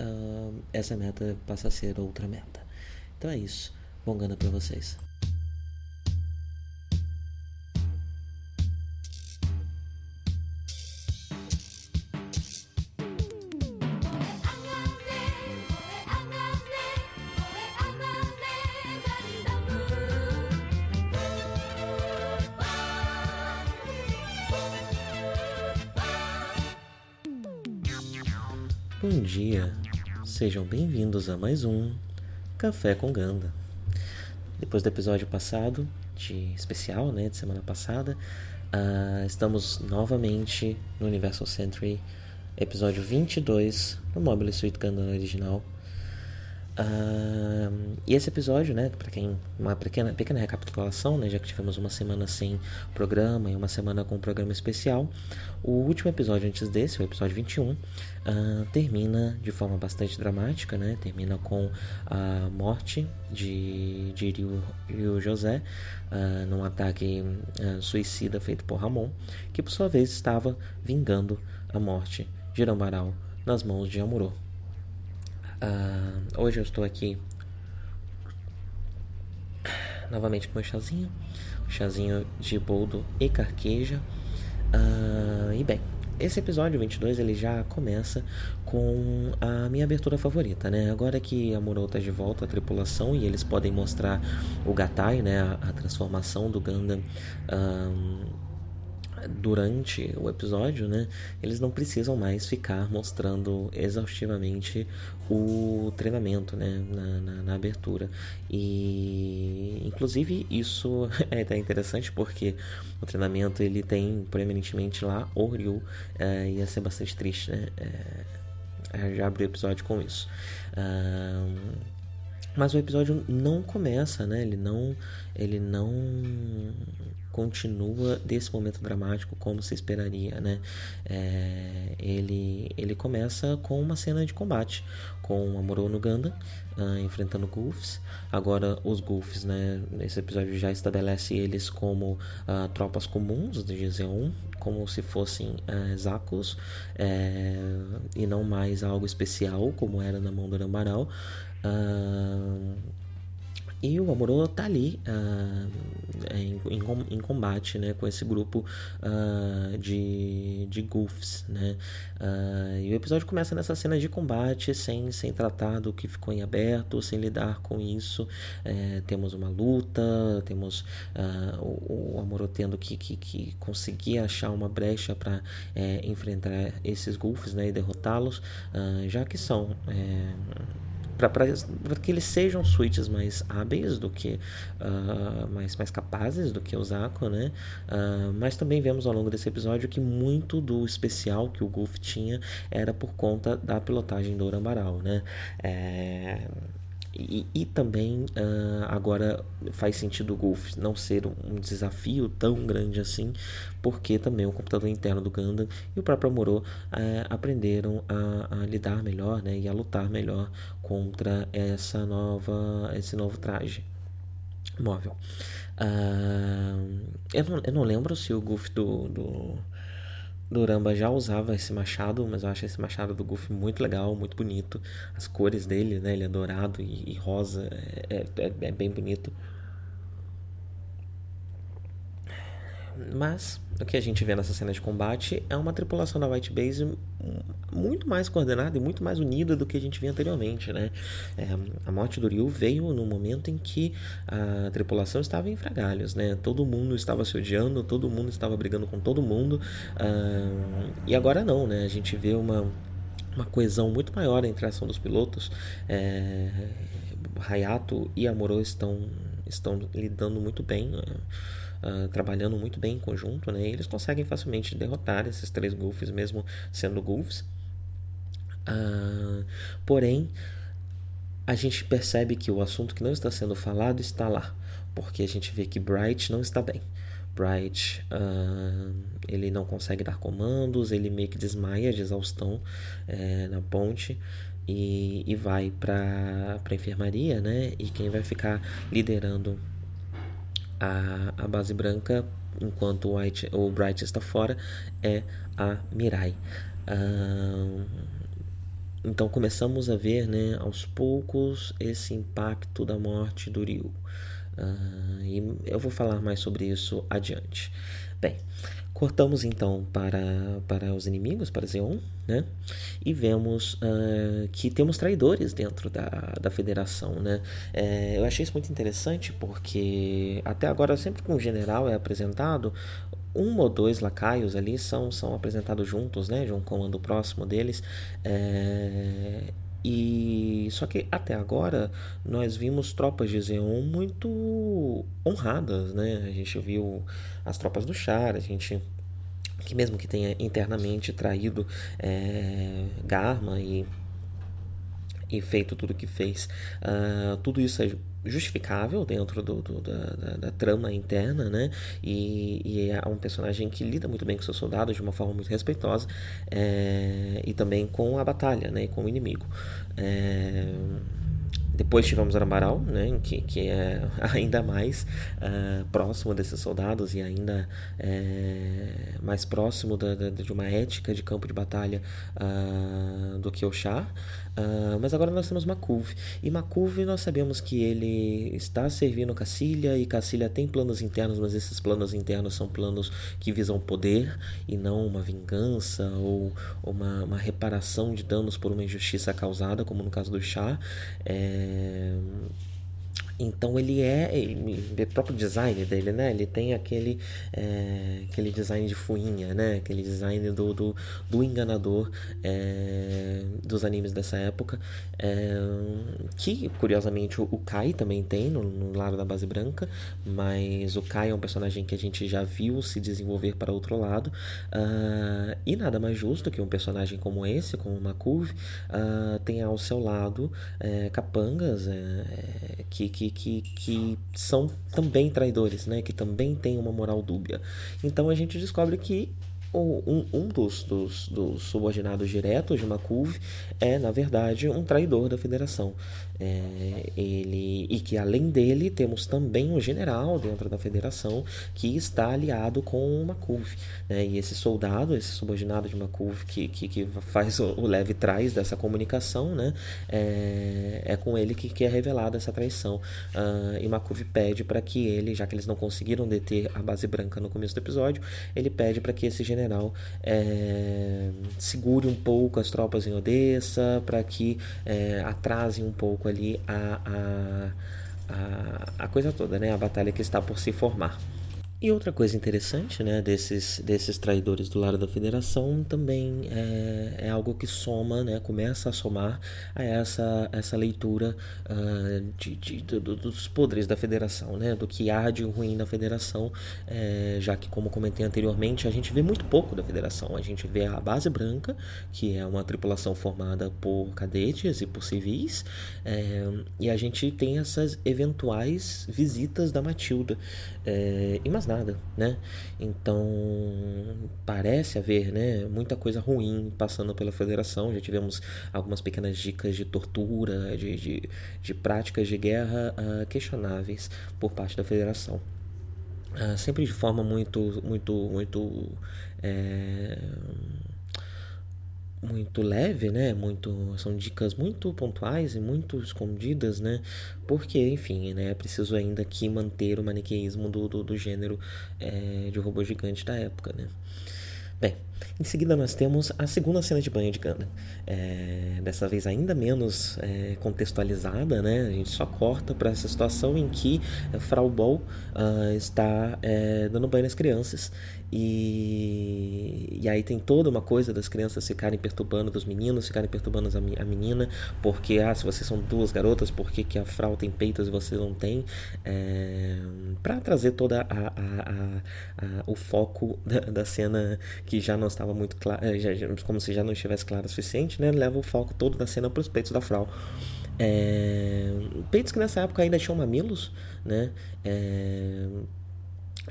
uh, essa meta passa a ser outra meta. Então é isso. Bom gana para vocês. Bem-vindos a mais um Café com Ganda. Depois do episódio passado, de especial, né, de semana passada, uh, estamos novamente no Universal Century, episódio 22 no Mobile Suit Gundam original. Uh, e esse episódio, né, para quem uma pequena, pequena recapitulação, né, já que tivemos uma semana sem programa e uma semana com um programa especial, o último episódio antes desse, o episódio 21, uh, termina de forma bastante dramática, né, termina com a morte de, de Ryu, José uh, num ataque suicida feito por Ramon, que por sua vez estava vingando a morte de Rambaral nas mãos de Amuro. Uh, hoje eu estou aqui novamente com meu chazinho, chazinho de boldo e carqueja. Uh, e bem, esse episódio 22 ele já começa com a minha abertura favorita, né? Agora que a Muro tá de volta à tripulação e eles podem mostrar o Gatai, né? A, a transformação do Gundam um, durante o episódio, né, eles não precisam mais ficar mostrando exaustivamente o treinamento, né, na, na, na abertura. E, inclusive, isso é até interessante porque o treinamento ele tem preeminentemente lá o Ryu, é, ia ser bastante triste, né, é, já abri o episódio com isso. mas o episódio não começa, né, ele não, ele não continua desse momento dramático como se esperaria, né? É, ele, ele começa com uma cena de combate com Amuro no Ganda uh, enfrentando Goofs. Agora os Goofs, né? Nesse episódio já estabelece eles como uh, tropas comuns de GZ1, como se fossem uh, Zakos é, e não mais algo especial como era na mão do Rambaral. Uh, e o Amuro tá ali uh, em, em, em, combate né, com esse grupo uh, de, de goofs. Né? Uh, e o episódio começa nessa cena de combate, sem, sem tratar do que ficou em aberto, sem lidar com isso. É, temos uma luta, temos o, o Amuro tendo que, que, que conseguir achar uma brecha para é, enfrentar esses goofs né, e derrotá-los, já que são. Para que eles sejam switches mais hábeis do que uh, mais, mais capazes do que o Zaku, né? Uh, mas também vemos ao longo desse episódio que muito do especial que o Golf tinha era por conta da pilotagem do Orambaral, né? É e, e também uh, agora faz sentido o Golf não ser um, desafio tão grande assim, porque também o computador interno do Gundam e o próprio Amuro uh, aprenderam a, a, lidar melhor né, e a lutar melhor contra essa nova, esse novo traje móvel. Uh, eu, não, eu não lembro se o Golf do, do Duramba já usava esse machado, mas eu acho esse machado do Goofy muito legal, muito bonito. As cores dele, né? Ele é dourado e, e rosa, é, é, é, bem bonito. Mas o que a gente vê nessa cena de combate é uma tripulação da White Base muito mais coordenada e muito mais unida do que a gente via anteriormente, né? É, a morte do Ryu veio no momento em que a tripulação estava em fragalhos, né? Todo mundo estava se odiando, todo mundo estava brigando com todo mundo. Uh, e agora não, né? A gente vê uma, uma coesão muito maior entre a ação dos pilotos. É, Hayato e Amuro estão, estão lidando muito bem. Uh, uh, trabalhando muito bem em conjunto, né? eles conseguem facilmente derrotar esses três Goofs, mesmo sendo Goofs. Uh, porém, a gente percebe que o assunto que não está sendo falado está lá, porque a gente vê que Bright não está bem. Bright uh, ele não consegue dar comandos, ele meio que desmaia de exaustão é, na ponte e, e vai para a enfermaria, né? E quem vai ficar liderando a, a base branca enquanto o, White, o Bright está fora é a Mirai. Uh, então começamos a ver, né, aos poucos esse impacto da morte do Ryu. Uh, e eu vou falar mais sobre isso adiante. Bem, cortamos então para, para os inimigos, para Zeon, né? E vemos uh, que temos traidores dentro da, da federação, né? É, eu achei isso muito interessante porque até agora, sempre que um general é apresentado, um ou dois lacaios ali são, são apresentados juntos, né? De um comando próximo deles. É, e só que até agora nós vimos tropas de Zeon muito honradas, né? A gente viu as tropas do Char, a gente que mesmo que tenha internamente traído é, Garma e, e feito tudo o que fez, uh, tudo isso é justificável dentro do, do da, da, da, trama interna, né? E, e, é um personagem que lida muito bem com seus soldados de uma forma muito respeitosa é, e também com a batalha, né? E com o inimigo. É, depois tivemos Arambaral, né, que, que é ainda mais uh, próximo desses soldados e ainda é, mais próximo da, da, de uma ética de campo de batalha uh, do que o Char. Uh, mas agora nós temos Makuv. E Makuv nós sabemos que ele está servindo Cacilha e Cacilha tem planos internos, mas esses planos internos são planos que visam poder e não uma vingança ou uma, uma reparação de danos por uma injustiça causada, como no caso do Chá. É então ele é, o próprio design dele, né? Ele tem aquele, é, aquele design de fuinha, né? Aquele design do, do, do enganador é, dos animes dessa época. É, que, curiosamente, o, Kai também tem no, no, lado da base branca, mas o Kai é um personagem que a gente já viu se desenvolver para outro lado. Uh, e nada mais justo que um personagem como esse, como o Makuv, uh, tenha ao seu lado é, capangas é, que, que que, que, que são também traidores, né? que também têm uma moral dúbia. Então a gente descobre que um, um dos, dos, dos, subordinados diretos de Makuv é, na verdade, um traidor da federação. É, ele e que além dele temos também um general dentro da federação que está aliado com Makuv. Né? E esse soldado, esse subordinado de Makuv que, que, que faz o, o leve trás dessa comunicação, né? é, é com ele que, que é revelada essa traição. Uh, e Makuv pede para que ele, já que eles não conseguiram deter a base branca no começo do episódio, ele pede para que esse general general é, segure um pouco as tropas em Odessa, para que é, atrasem um pouco ali a, a, a, a coisa toda, né? a batalha que está por se formar. E outra coisa interessante né, desses, desses traidores do lado da federação também é, é algo que soma, né, começa a somar a essa, essa leitura uh, de, de, dos podres da federação, né, do que há de ruim na federação, é, já que, como comentei anteriormente, a gente vê muito pouco da federação. A gente vê a base branca, que é uma tripulação formada por cadetes e por civis, é, e a gente tem essas eventuais visitas da Matilda. É, e nada, né? Então parece haver, né, muita coisa ruim passando pela federação. Já tivemos algumas pequenas dicas de tortura, de, de, de práticas de guerra uh, questionáveis por parte da federação. Uh, sempre de forma muito, muito, muito é, muito leve, né? Muito são dicas muito pontuais e muito escondidas, né? Porque, enfim, né? É preciso ainda aqui manter o maniqueísmo do, do, do gênero é, de robô gigante da época, né? Bem, em seguida nós temos a segunda cena de banho de Ganda. É, dessa vez ainda menos é, contextualizada, né? A gente só corta para essa situação em que Frau Ball uh, está é, dando banho nas crianças e, e aí tem toda uma coisa das crianças ficarem perturbando, dos meninos ficarem perturbando a, a menina, porque, ah, se vocês são duas garotas, por que, que a Frau tem peitos e você não tem? É, para trazer toda a, a, a, o foco da, da, cena que já não estava muito claro, é, como se já não estivesse claro o suficiente, né? Leva o foco todo da cena para os peitos da Frau. É, peitos que nessa época ainda tinham mamilos, né? É,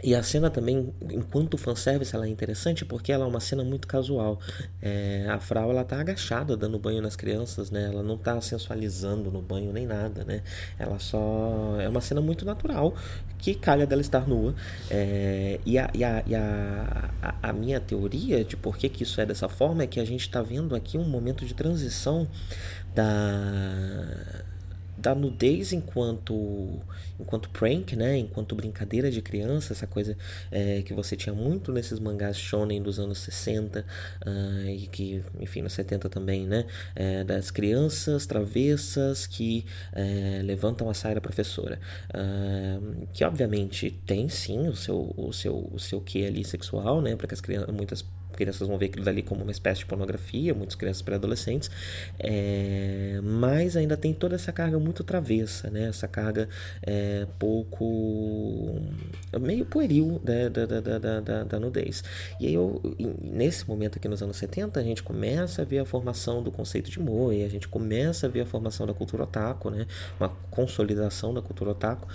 e a cena também, enquanto fanservice, ela é interessante porque ela é uma cena muito casual. É, a Frau, ela tá agachada dando banho nas crianças, né? Ela não tá sensualizando no banho nem nada, né? Ela só... É uma cena muito natural que calha dela estar nua. É, e a, e, a, e a, a, a, minha teoria de por que, que isso é dessa forma é que a gente está vendo aqui um momento de transição da da nudez enquanto enquanto prank, né? Enquanto brincadeira de criança, essa coisa é, que você tinha muito nesses mangás shonen dos anos 60 uh, ah, e que, enfim, nos 70 também, né? É, das crianças travessas que é, levantam a saia da professora. Uh, que, obviamente, tem sim o seu, o seu, o seu quê ali sexual, né? Para que as crianças, muitas crianças vão ver aquilo dali como uma espécie de pornografia, muitas crianças pré-adolescentes, é, mas ainda tem toda essa carga muito travessa, né? essa carga é, pouco. meio pueril né? da, da, da, da, da, nudez. E aí, eu, nesse momento aqui nos anos 70, a gente começa a ver a formação do conceito de moe, a gente começa a ver a formação da cultura otaku, né? uma consolidação da cultura otaku,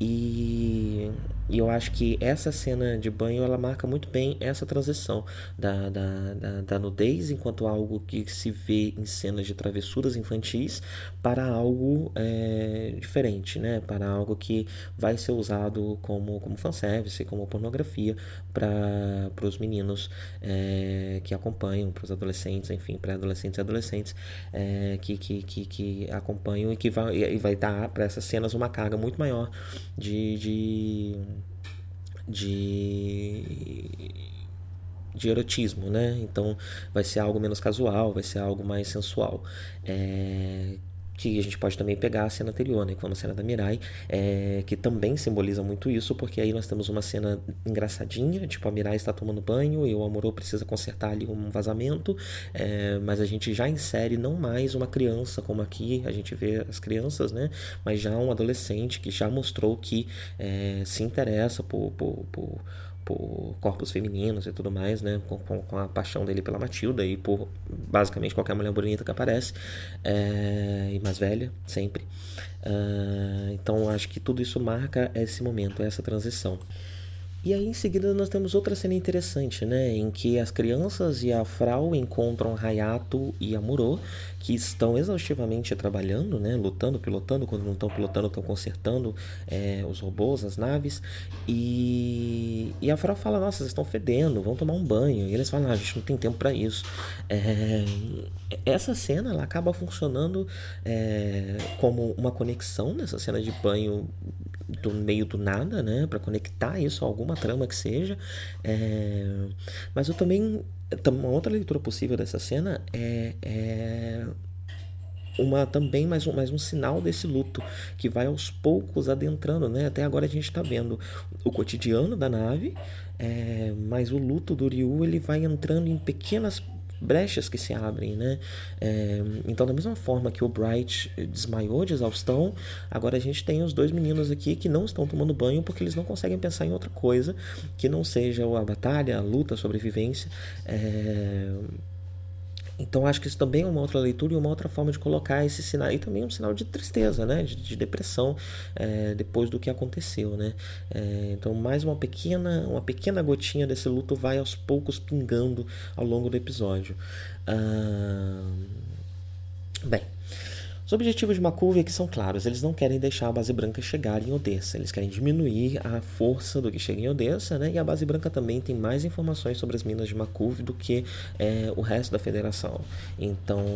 e, e eu acho que essa cena de banho ela marca muito bem essa transição da, da, da, da, nudez enquanto algo que se vê em cenas de travessuras infantis para algo é, diferente, né? para algo que vai ser usado como, como fanservice, como pornografia para os meninos é, que acompanham, para os adolescentes, enfim, pré-adolescentes e adolescentes é, que, que, que, que, acompanham e que vai, e vai dar para essas cenas uma carga muito maior de, de de de erotismo, né? Então vai ser algo menos casual, vai ser algo mais sensual. É, que a gente pode também pegar a cena anterior, né, como a cena da Mirai, é, que também simboliza muito isso, porque aí nós temos uma cena engraçadinha, tipo a Mirai está tomando banho e o Amorô precisa consertar ali um vazamento, é, mas a gente já insere não mais uma criança, como aqui a gente vê as crianças, né, mas já um adolescente que já mostrou que é, se interessa por, por, por por corpos femininos e tudo mais, né? Com, com, a paixão dele pela Matilda e por basicamente qualquer mulher bonita que aparece, é, e mais velha, sempre. Uh, então acho que tudo isso marca esse momento, essa transição. E aí em seguida nós temos outra cena interessante, né, em que as crianças e a Frau encontram Hayato e Amuro, que estão exaustivamente trabalhando, né, lutando, pilotando, quando não estão pilotando estão consertando é, os robôs, as naves, e, e a Frau fala, nossa, vocês estão fedendo, vão tomar um banho, e eles falam, ah, a gente não tem tempo para isso. É, essa cena ela acaba funcionando é, como uma conexão nessa cena de banho do meio do nada, né, para conectar isso a alguma trama que seja. É... Mas eu também uma outra leitura possível dessa cena é, é uma também mais um, mais um sinal desse luto que vai aos poucos adentrando, né? Até agora a gente está vendo o cotidiano da nave, é, mas o luto do Ryu ele vai entrando em pequenas brechas que se abrem, né? É, então, da mesma forma que o Bright desmaiou de exaustão, agora a gente tem os dois meninos aqui que não estão tomando banho porque eles não conseguem pensar em outra coisa que não seja a batalha, a luta, a sobrevivência. É, então acho que isso também é uma outra leitura e uma outra forma de colocar esse sinal. E também um sinal de tristeza, né? de, de depressão é, depois do que aconteceu. Né? É, então mais uma pequena, uma pequena gotinha desse luto vai aos poucos pingando ao longo do episódio. Ah, bem, os objetivos de Makuvi são claros, eles não querem deixar a base branca chegar em Odessa, eles querem diminuir a força do que chega em Odessa, né? E a base branca também tem mais informações sobre as minas de Makuvi do que é, o resto da federação. Então,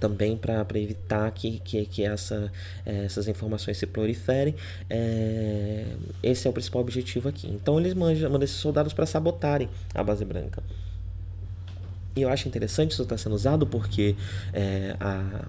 também para evitar que, que, que essa, é, essas informações se proliferem, é, esse é o principal objetivo aqui. Então, eles mandam, mandam esses soldados para sabotarem a base branca. E eu acho interessante isso estar tá sendo usado porque é, a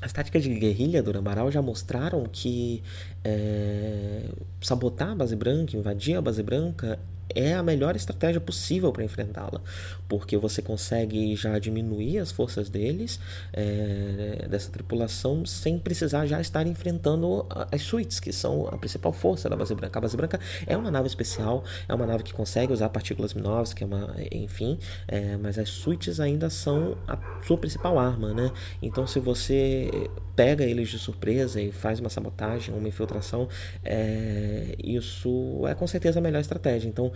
as táticas de guerrilha do Amaral já mostraram que é, sabotar a base branca, invadir a base branca, é a melhor estratégia possível para enfrentá-la, porque você consegue já diminuir as forças deles, é, dessa tripulação, sem precisar já estar enfrentando as suítes, que são a principal força da base branca. A base branca é uma nave especial, é uma nave que consegue usar partículas minovas, que é uma, enfim, é, mas as suítes ainda são a sua principal arma, né? Então, se você pega eles de surpresa e faz uma sabotagem, uma infiltração, é, isso é com certeza a melhor estratégia. Então,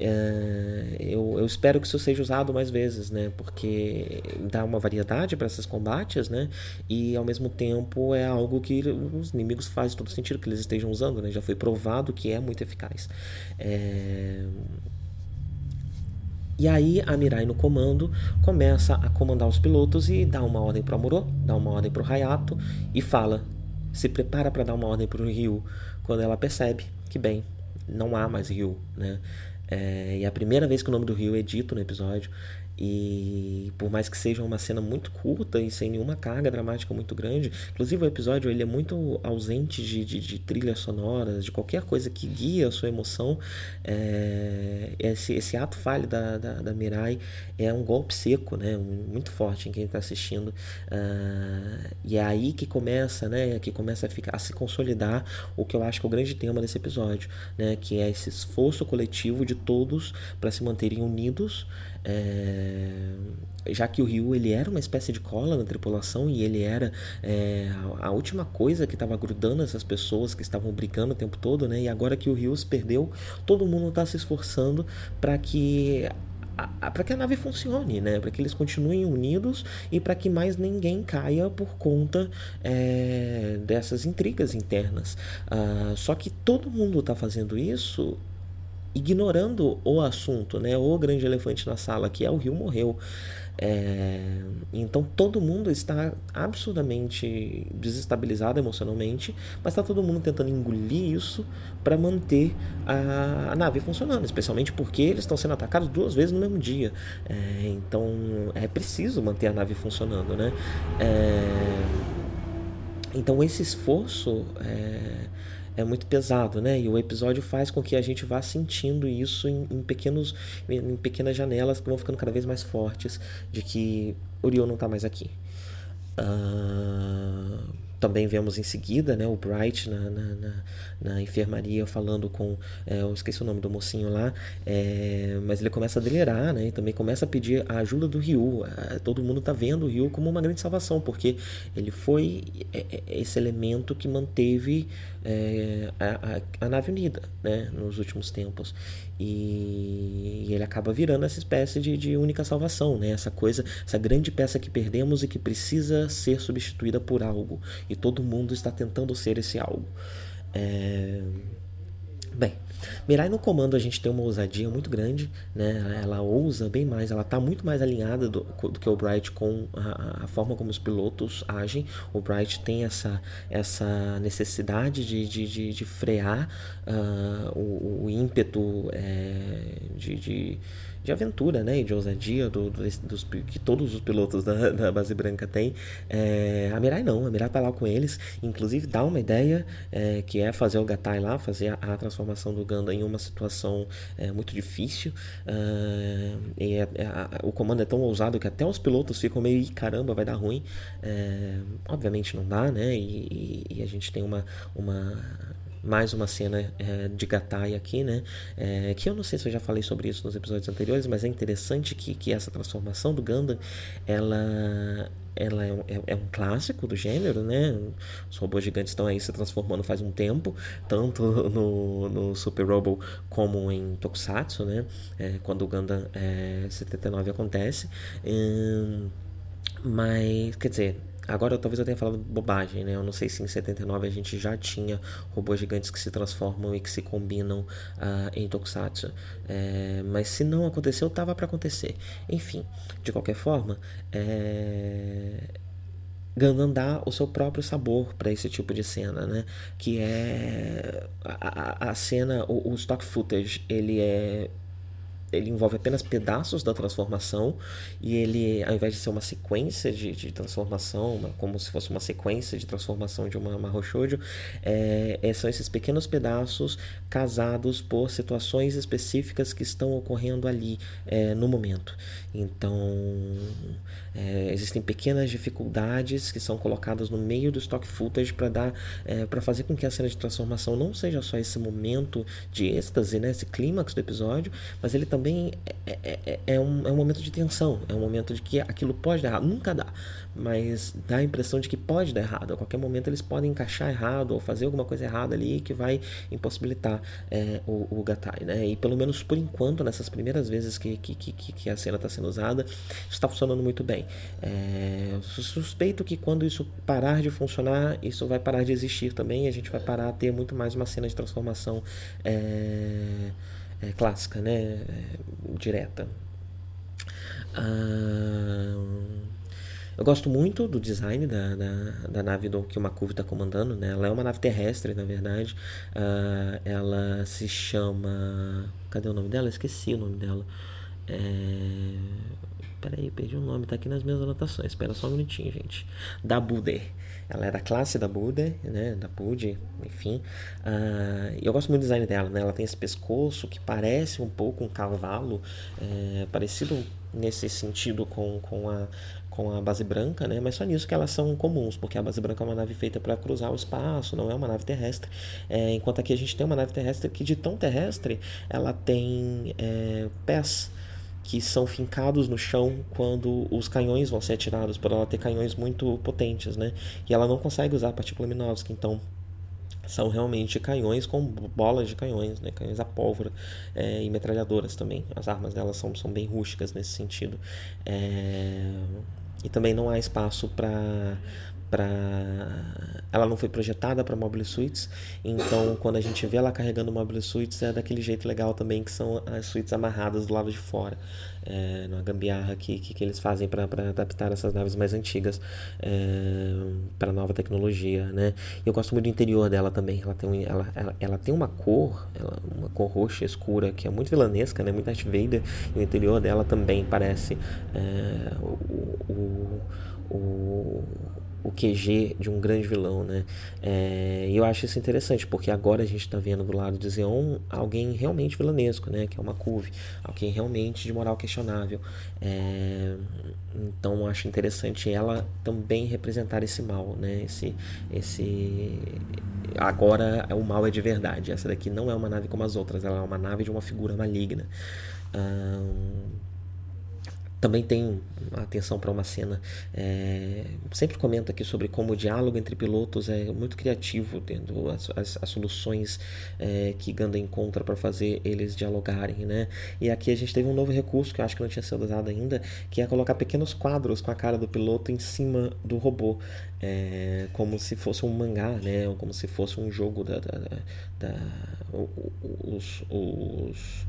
é, eu, eu, espero que isso seja usado mais vezes, né? Porque dá uma variedade para esses combates, né? E ao mesmo tempo é algo que os inimigos fazem todo sentido que eles estejam usando, né? Já foi provado que é muito eficaz. É... E aí a Mirai no comando começa a comandar os pilotos e dá uma ordem para Amuro, dá uma ordem para o Hayato e fala: se prepara para dar uma ordem para o Ryu. Quando ela percebe que bem, não há mais Ryu, né? É, e a primeira vez que o nome do Rio é dito no episódio. E por mais que seja uma cena muito curta e sem nenhuma carga dramática muito grande, inclusive o episódio ele é muito ausente de, de, de trilhas sonoras, de qualquer coisa que guia a sua emoção. É, esse, esse ato falho da, da, da, Mirai é um golpe seco, né, muito forte em quem está assistindo. Uh, e é aí que começa, né, que começa a, ficar, a se consolidar o que eu acho que é o grande tema desse episódio, né, que é esse esforço coletivo de todos para se manterem unidos. É, já que o Ryu ele era uma espécie de cola na tripulação e ele era é, a, última coisa que estava grudando essas pessoas que estavam brigando o tempo todo, né? E agora que o Ryu se perdeu, todo mundo está se esforçando para que para que a nave funcione, né? Para que eles continuem unidos e para que mais ninguém caia por conta é, dessas intrigas internas. Uh, só que todo mundo está fazendo isso ignorando o assunto, né? O grande elefante na sala, que é o Rio morreu. É, então todo mundo está absurdamente desestabilizado emocionalmente, mas está todo mundo tentando engolir isso para manter a, a, nave funcionando, especialmente porque eles estão sendo atacados duas vezes no mesmo dia. É, então é preciso manter a nave funcionando, né? É, então esse esforço é, é muito pesado, né? E o episódio faz com que a gente vá sentindo isso em, em pequenos, em, pequenas janelas que vão ficando cada vez mais fortes de que Orion não está mais aqui. Uh também vemos em seguida né, o Bright na, na, na, na enfermaria falando com. É, eu esqueci o nome do mocinho lá, é, mas ele começa a delirar né, e também começa a pedir a ajuda do Ryu. É, todo mundo está vendo o Ryu como uma grande salvação, porque ele foi é, é, esse elemento que manteve é, a, a, nave unida né, nos últimos tempos. E, e ele acaba virando essa espécie de, de única salvação, né? essa coisa, essa grande peça que perdemos e que precisa ser substituída por algo e todo mundo está tentando ser esse algo. É... Bem, Mirai no comando a gente tem uma ousadia muito grande, né? Ela ousa bem mais, ela está muito mais alinhada do, do, que o Bright com a, a, forma como os pilotos agem. O Bright tem essa, essa necessidade de, de, de, de frear uh, o, o, ímpeto é, de, de de aventura né, e de ousadia do, do, dos, que todos os pilotos da, da base branca têm. É, a Mirai não, a Mirai tá lá com eles, inclusive dá uma ideia é, que é fazer o Gatai lá, fazer a, a transformação do Ganda em uma situação é, muito difícil. Uh, e é, é, o comando é tão ousado que até os pilotos ficam meio, caramba, vai dar ruim. É, obviamente não dá, né? E, e, e a gente tem uma, uma mais uma cena é, de Gatai aqui, né? É, que eu não sei se eu já falei sobre isso nos episódios anteriores, mas é interessante que, que essa transformação do Gundam, ela ela é, é, é, um clássico do gênero, né? Os robôs gigantes estão aí se transformando faz um tempo, tanto no, no Super Robo como em Tokusatsu, né? É, quando o Gundam 79 acontece. Hum, mas, quer dizer, Agora talvez eu tenha falado bobagem, né? Eu não sei se em 79 a gente já tinha robôs gigantes que se transformam e que se combinam uh, em Tokusatsu. É, mas se não aconteceu, tava para acontecer. Enfim, de qualquer forma, é... Dá o seu próprio sabor para esse tipo de cena, né? Que é a, a, a cena, o, o stock footage, ele é ele envolve apenas pedaços da transformação e ele, ao invés de ser uma sequência de, de transformação, uma, como se fosse uma sequência de transformação de uma, Roshojo, é, é, são esses pequenos pedaços casados por situações específicas que estão ocorrendo ali é, no momento. Então, é, existem pequenas dificuldades que são colocadas no meio do stock footage para dar, é, para fazer com que a cena de transformação não seja só esse momento de êxtase, né, esse clímax do episódio, mas ele também é, é, é, é, um, é um momento de tensão, é um momento de que aquilo pode dar errado, nunca dá, mas dá a impressão de que pode dar errado, a qualquer momento eles podem encaixar errado ou fazer alguma coisa errada ali que vai impossibilitar é, o, o Gatai, né, e pelo menos por enquanto, nessas primeiras vezes que, que, que, que a cena está sendo usada, está funcionando muito bem. É, suspeito que quando isso parar de funcionar, isso vai parar de existir também. E a gente vai parar a ter muito mais uma cena de transformação é, é, clássica, né? É, direta. Ah, eu gosto muito do design da, da, da nave do, que o Makuvi está comandando. Né? Ela é uma nave terrestre, na verdade. Uh, ela se chama. Cadê o nome dela? Esqueci o nome dela. É... Peraí, perdi o nome, tá aqui nas minhas anotações. Espera só um minutinho, gente. Da Buder. Ela é da classe da Buder, né? Da Bud, enfim. Uh, eu gosto muito do design dela, né? Ela tem esse pescoço que parece um pouco um cavalo, é, parecido nesse sentido com, com a com a base branca, né? Mas só nisso que elas são comuns, porque a base branca é uma nave feita para cruzar o espaço, não é uma nave terrestre. É, enquanto aqui a gente tem uma nave terrestre que de tão terrestre ela tem é, pés que são fincados no chão quando os canhões vão ser atirados, por ela ter canhões muito potentes, né? E ela não consegue usar a partícula Minovsky, então são realmente canhões com bolas de canhões, né? canhões a pólvora é, e metralhadoras também. As armas delas são, são bem rústicas nesse sentido. É... E também não há espaço para para ela não foi projetada para mobile suites então quando a gente vê ela carregando mobile suites é daquele jeito legal também que são as suítes amarradas do lado de fora é, numa gambiarra que, que, que eles fazem para adaptar essas naves mais antigas é, para nova tecnologia né? E eu gosto muito do interior dela também ela tem, um, ela, ela, ela, tem uma cor ela, uma cor roxa escura que é muito vilanesca né? Muito Darth Vader e o interior dela também parece é, o, o, o o QG de um grande vilão, né? É, e eu acho isso interessante, porque agora a gente está vendo do lado de Zeon alguém realmente vilanesco, né? Que é uma Cuve, alguém realmente de moral questionável. É, então acho interessante ela também representar esse mal, né? Esse, esse agora o mal é de verdade. Essa daqui não é uma nave como as outras, ela é uma nave de uma figura maligna. Um, também tem atenção para uma cena. É, sempre comento aqui sobre como o diálogo entre pilotos é muito criativo, tendo as, as, as soluções é, que Ganda encontra para fazer eles dialogarem. Né? E aqui a gente teve um novo recurso que eu acho que não tinha sido usado ainda, que é colocar pequenos quadros com a cara do piloto em cima do robô. É, como se fosse um mangá, né? ou como se fosse um jogo da, da, da, da os, os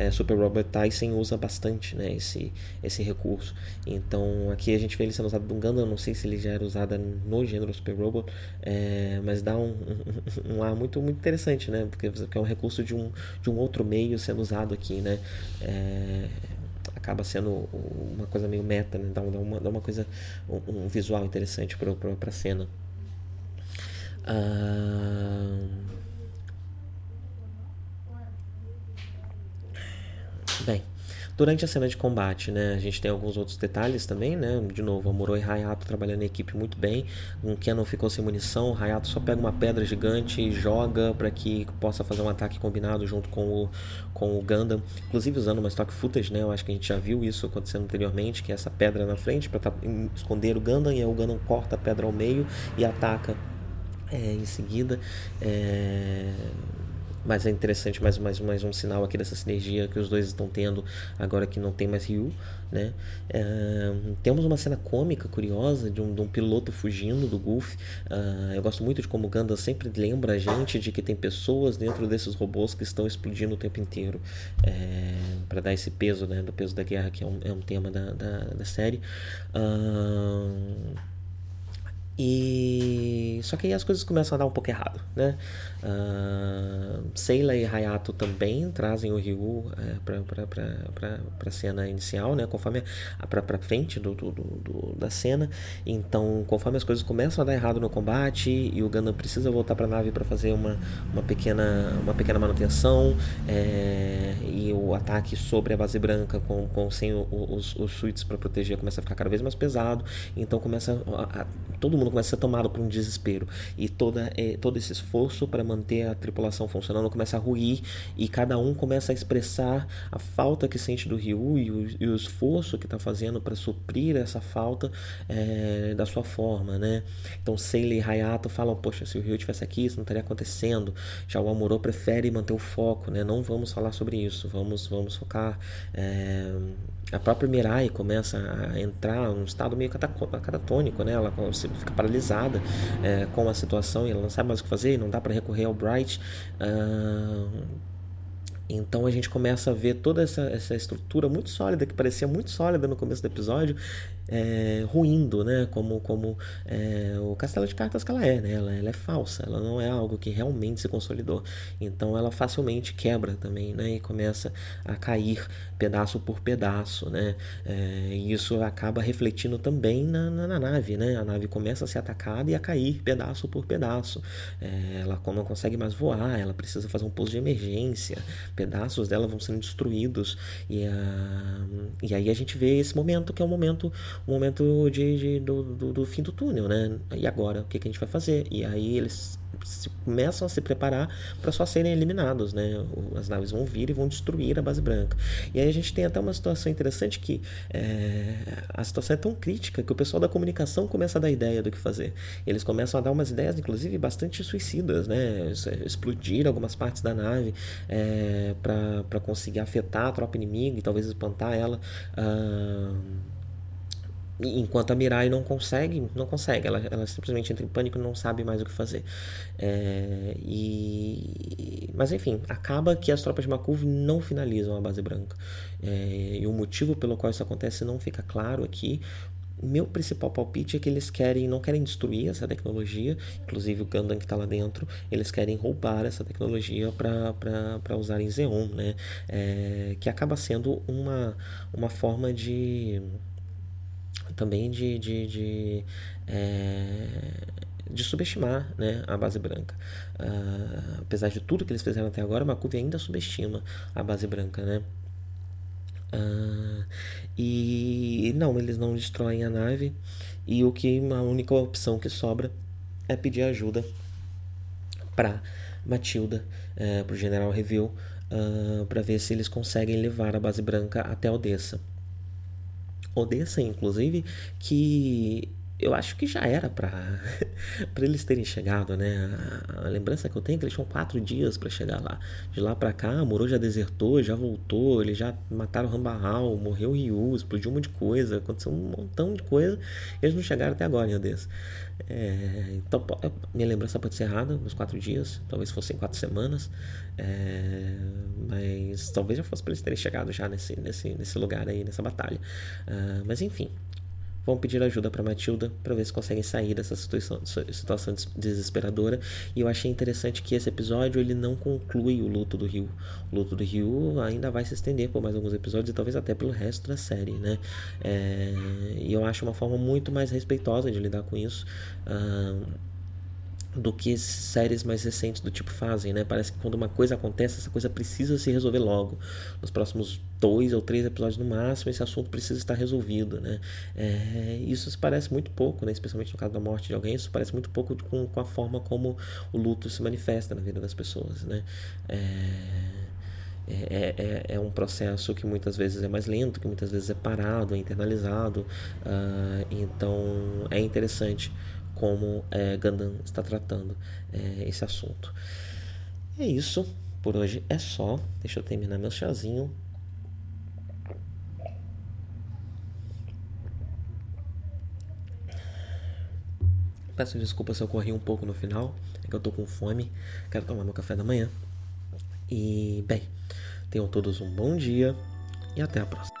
é, Super Robot Tyson usa bastante né, esse, esse recurso. Então aqui a gente vê ele sendo usado no Gundam, não sei se ele já era usado no gênero Super Robot, é, mas dá um, um, um, ar muito, muito interessante, né? Porque, é um recurso de um, de um outro meio sendo usado aqui, né? É, acaba sendo uma coisa meio meta, né? dá, uma, dá uma coisa, um, um visual interessante para a cena. Ah, Bem, durante a cena de combate, né, a gente tem alguns outros detalhes também, né? De novo, Amuro e Hayato trabalhando em equipe muito bem. Um Kenon ficou sem munição, o Hayato só pega uma pedra gigante e joga para que possa fazer um ataque combinado junto com o, com o Gundam, inclusive usando uma stock footage, né? Eu acho que a gente já viu isso acontecendo anteriormente, que é essa pedra na frente para tá, esconder o Gundam e aí o Gundam corta a pedra ao meio e ataca é, em seguida. É mas é interessante mais, mais, mais um sinal aqui dessa sinergia que os dois estão tendo agora que não tem mais Ryu, né? É, temos uma cena cômica, curiosa, de um, de um piloto fugindo do Golf. Uh, eu gosto muito de como o Ganda sempre lembra a gente de que tem pessoas dentro desses robôs que estão explodindo o tempo inteiro. É, para dar esse peso, né? Do peso da guerra, que é um, é um tema da, da, da série. Uh, E só que aí as coisas começam a dar um pouco errado, né? Uh, Seila e Hayato também trazem o Ryu é, para a cena inicial, né? Conforme para frente do, do, do, da cena. Então, conforme as coisas começam a dar errado no combate e o Gundam precisa voltar para a nave para fazer uma, uma, pequena, uma pequena manutenção é, e o ataque sobre a base branca com, com sem os, os suítes para proteger começa a ficar cada vez mais pesado. Então começa a, a, todo mundo começa a ser tomado por um desespero e toda é, todo esse esforço para manter a tripulação funcionando começa a ruir e cada um começa a expressar a falta que sente do Ryu e o, e o esforço que está fazendo para suprir essa falta é, da sua forma, né? Então Seile e Hayato falam, poxa, se o Ryu tivesse aqui isso não estaria acontecendo. Já o Amuro prefere manter o foco, né? Não vamos falar sobre isso, vamos vamos focar é, a própria Mirai começa a entrar num estado meio catatônico, né? Ela fica paralisada é, com a situação e ela não sabe mais o que fazer, não dá para recorrer ao Bright. Uh, então a gente começa a ver toda essa, essa estrutura muito sólida, que parecia muito sólida no começo do episódio, é, ruindo, né? Como, como é, o castelo de cartas que ela é, né? Ela, ela, é falsa, ela não é algo que realmente se consolidou. Então ela facilmente quebra também, né? E começa a cair pedaço por pedaço, né? É, e isso acaba refletindo também na, na, na, nave, né? A nave começa a ser atacada e a cair pedaço por pedaço. É, ela não consegue mais voar, ela precisa fazer um pouso de emergência, pedaços dela vão sendo destruídos e, a, e aí a gente vê esse momento que é o momento o momento de, de do, do, do, fim do túnel, né? E agora, o que, que a gente vai fazer? E aí eles começam a se preparar para só serem eliminados, né? As naves vão vir e vão destruir a base branca. E aí a gente tem até uma situação interessante que é, a situação é tão crítica que o pessoal da comunicação começa a dar ideia do que fazer. Eles começam a dar umas ideias, inclusive, bastante suicidas, né? Explodir algumas partes da nave é, para conseguir afetar a tropa inimiga e talvez espantar ela. Ah, enquanto a Mirai não consegue, não consegue, ela, ela simplesmente entra em pânico e não sabe mais o que fazer. É, e, mas enfim, acaba que as tropas de Makov não finalizam a base branca. É, e o motivo pelo qual isso acontece não fica claro aqui. Meu principal palpite é que eles querem, não querem destruir essa tecnologia, inclusive o Gundam que está lá dentro, eles querem roubar essa tecnologia para usar em Xeon, né? É, que acaba sendo uma, uma forma de também de, de, de, é, de subestimar né, a base branca. Uh, apesar de tudo que eles fizeram até agora, Makuvi ainda subestima a base branca. Né? Uh, e não, eles não destroem a nave. E o que a única opção que sobra é pedir ajuda para Matilda, é, para o General Review, uh, para ver se eles conseguem levar a base branca até Odessa. Odessa, inclusive, que eu acho que já era para eles terem chegado, né? A, lembrança que eu tenho é que eles tinham quatro dias para chegar lá. De lá para cá, Moro já desertou, já voltou, eles já mataram Rambarral, morreu Ryu, explodiu um monte de coisa, aconteceu um montão de coisa. Eles não chegaram até agora em Odessa. É, então, minha lembrança pode ser errada, uns quatro dias, talvez fossem quatro semanas, é, mas talvez já fosse para eles terem chegado já nesse, nesse, nesse lugar aí, nessa batalha. Uh, mas enfim, vão pedir ajuda para Matilda para ver se conseguem sair dessa situação, situação desesperadora. E eu achei interessante que esse episódio ele não conclui o luto do Rio. O luto do Rio ainda vai se estender por mais alguns episódios e talvez até pelo resto da série, né? É, e eu acho uma forma muito mais respeitosa de lidar com isso. Uh, do que séries mais recentes do tipo fazem, né? Parece que quando uma coisa acontece, essa coisa precisa se resolver logo. Nos próximos dois ou três episódios no máximo, esse assunto precisa estar resolvido, né? É, isso se parece muito pouco, né? Especialmente no caso da morte de alguém, isso parece muito pouco com, com a forma como o luto se manifesta na vida das pessoas, né? É... É, é, é, um processo que muitas vezes é mais lento, que muitas vezes é parado, é internalizado. Uh, então é interessante como é, está tratando é, esse assunto. É isso. Por hoje é só. Deixa eu terminar meu chazinho. Peço desculpa se eu corri um pouco no final. É que eu tô com fome. Quero tomar meu café da manhã. E, bem, tenham todos um bom dia e até a próxima.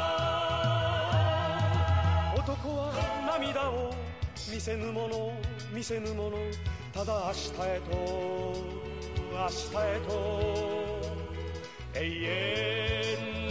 せぬもの見せぬものただ明日へと明日へと永遠